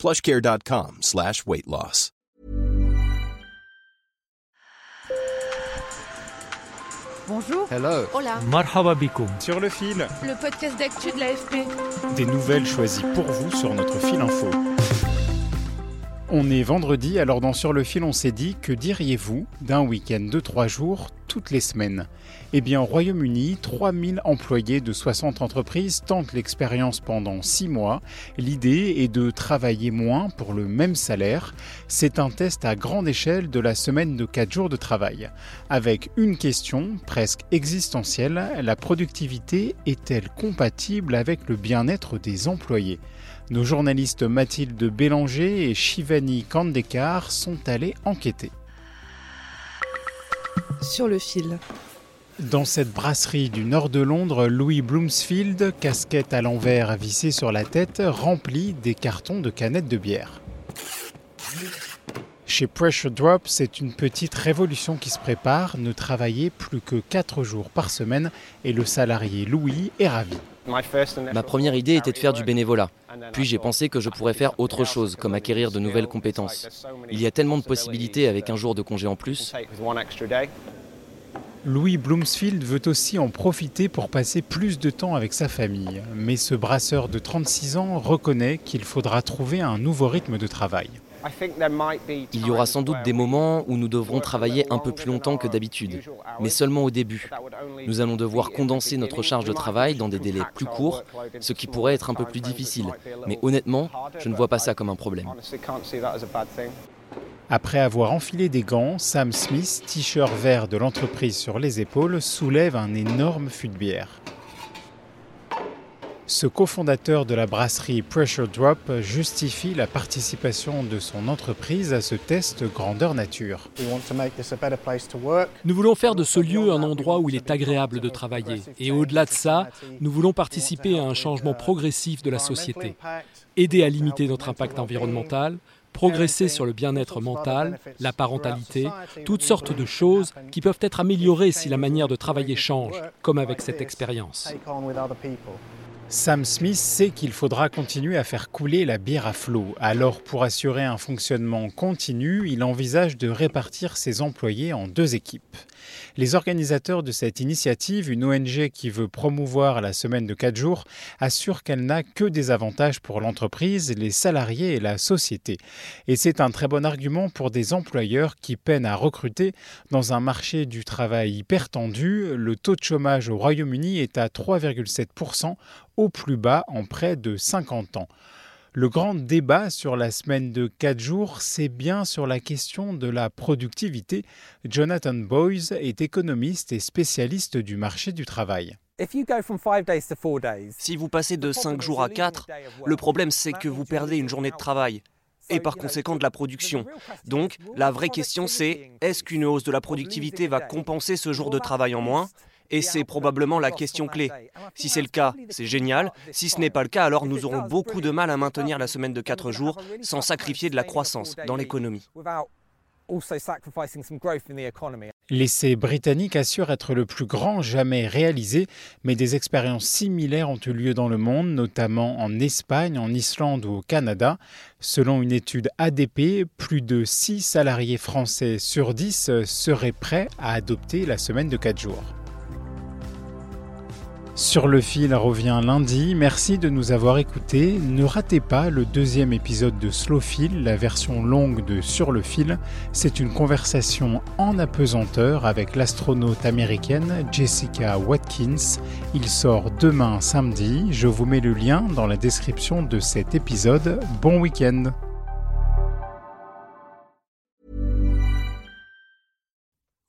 plushcare.com slash weight loss. Bonjour. Hello. Hola. Marhaba bikoum. Sur le fil, Le podcast d'actu de l'AFP. des nouvelles choisies pour vous sur notre fil info. On est vendredi, alors dans Sur le fil, on s'est dit que diriez-vous d'un week-end de 3 jours toutes les semaines Eh bien, au Royaume-Uni, 3000 employés de 60 entreprises tentent l'expérience pendant 6 mois. L'idée est de travailler moins pour le même salaire. C'est un test à grande échelle de la semaine de 4 jours de travail. Avec une question presque existentielle, la productivité est-elle compatible avec le bien-être des employés? Nos journalistes Mathilde Bélanger et Shivani Kandekar sont allés enquêter. Sur le fil. Dans cette brasserie du nord de Londres, Louis Bloomsfield, casquette à l'envers vissée sur la tête, remplit des cartons de canettes de bière. Chez Pressure Drop, c'est une petite révolution qui se prépare, ne travailler plus que 4 jours par semaine et le salarié Louis est ravi. Ma première idée était de faire du bénévolat. Puis j'ai pensé que je pourrais faire autre chose, comme acquérir de nouvelles compétences. Il y a tellement de possibilités avec un jour de congé en plus. Louis Bloomsfield veut aussi en profiter pour passer plus de temps avec sa famille. Mais ce brasseur de 36 ans reconnaît qu'il faudra trouver un nouveau rythme de travail. Il y aura sans doute des moments où nous devrons travailler un peu plus longtemps que d'habitude, mais seulement au début. Nous allons devoir condenser notre charge de travail dans des délais plus courts, ce qui pourrait être un peu plus difficile. Mais honnêtement, je ne vois pas ça comme un problème. Après avoir enfilé des gants, Sam Smith, t-shirt vert de l'entreprise sur les épaules, soulève un énorme fût de bière. Ce cofondateur de la brasserie Pressure Drop justifie la participation de son entreprise à ce test grandeur nature. Nous voulons faire de ce lieu un endroit où il est agréable de travailler. Et au-delà de ça, nous voulons participer à un changement progressif de la société. Aider à limiter notre impact environnemental, progresser sur le bien-être mental, la parentalité, toutes sortes de choses qui peuvent être améliorées si la manière de travailler change, comme avec cette expérience. Sam Smith sait qu'il faudra continuer à faire couler la bière à flot. Alors, pour assurer un fonctionnement continu, il envisage de répartir ses employés en deux équipes. Les organisateurs de cette initiative, une ONG qui veut promouvoir la semaine de 4 jours, assurent qu'elle n'a que des avantages pour l'entreprise, les salariés et la société. Et c'est un très bon argument pour des employeurs qui peinent à recruter dans un marché du travail hyper tendu. Le taux de chômage au Royaume-Uni est à 3,7% au plus bas en près de 50 ans. Le grand débat sur la semaine de 4 jours, c'est bien sur la question de la productivité. Jonathan Boyes est économiste et spécialiste du marché du travail. Si vous passez de 5 jours à 4, le problème c'est que vous perdez une journée de travail et par conséquent de la production. Donc la vraie question c'est est-ce qu'une hausse de la productivité va compenser ce jour de travail en moins? Et c'est probablement la question clé. Si c'est le cas, c'est génial. Si ce n'est pas le cas, alors nous aurons beaucoup de mal à maintenir la semaine de 4 jours sans sacrifier de la croissance dans l'économie. L'essai britannique assure être le plus grand jamais réalisé, mais des expériences similaires ont eu lieu dans le monde, notamment en Espagne, en Islande ou au Canada. Selon une étude ADP, plus de 6 salariés français sur 10 seraient prêts à adopter la semaine de 4 jours. Sur le fil revient lundi. Merci de nous avoir écoutés. Ne ratez pas le deuxième épisode de Slow Fil, la version longue de Sur le fil. C'est une conversation en apesanteur avec l'astronaute américaine Jessica Watkins. Il sort demain samedi. Je vous mets le lien dans la description de cet épisode. Bon week-end.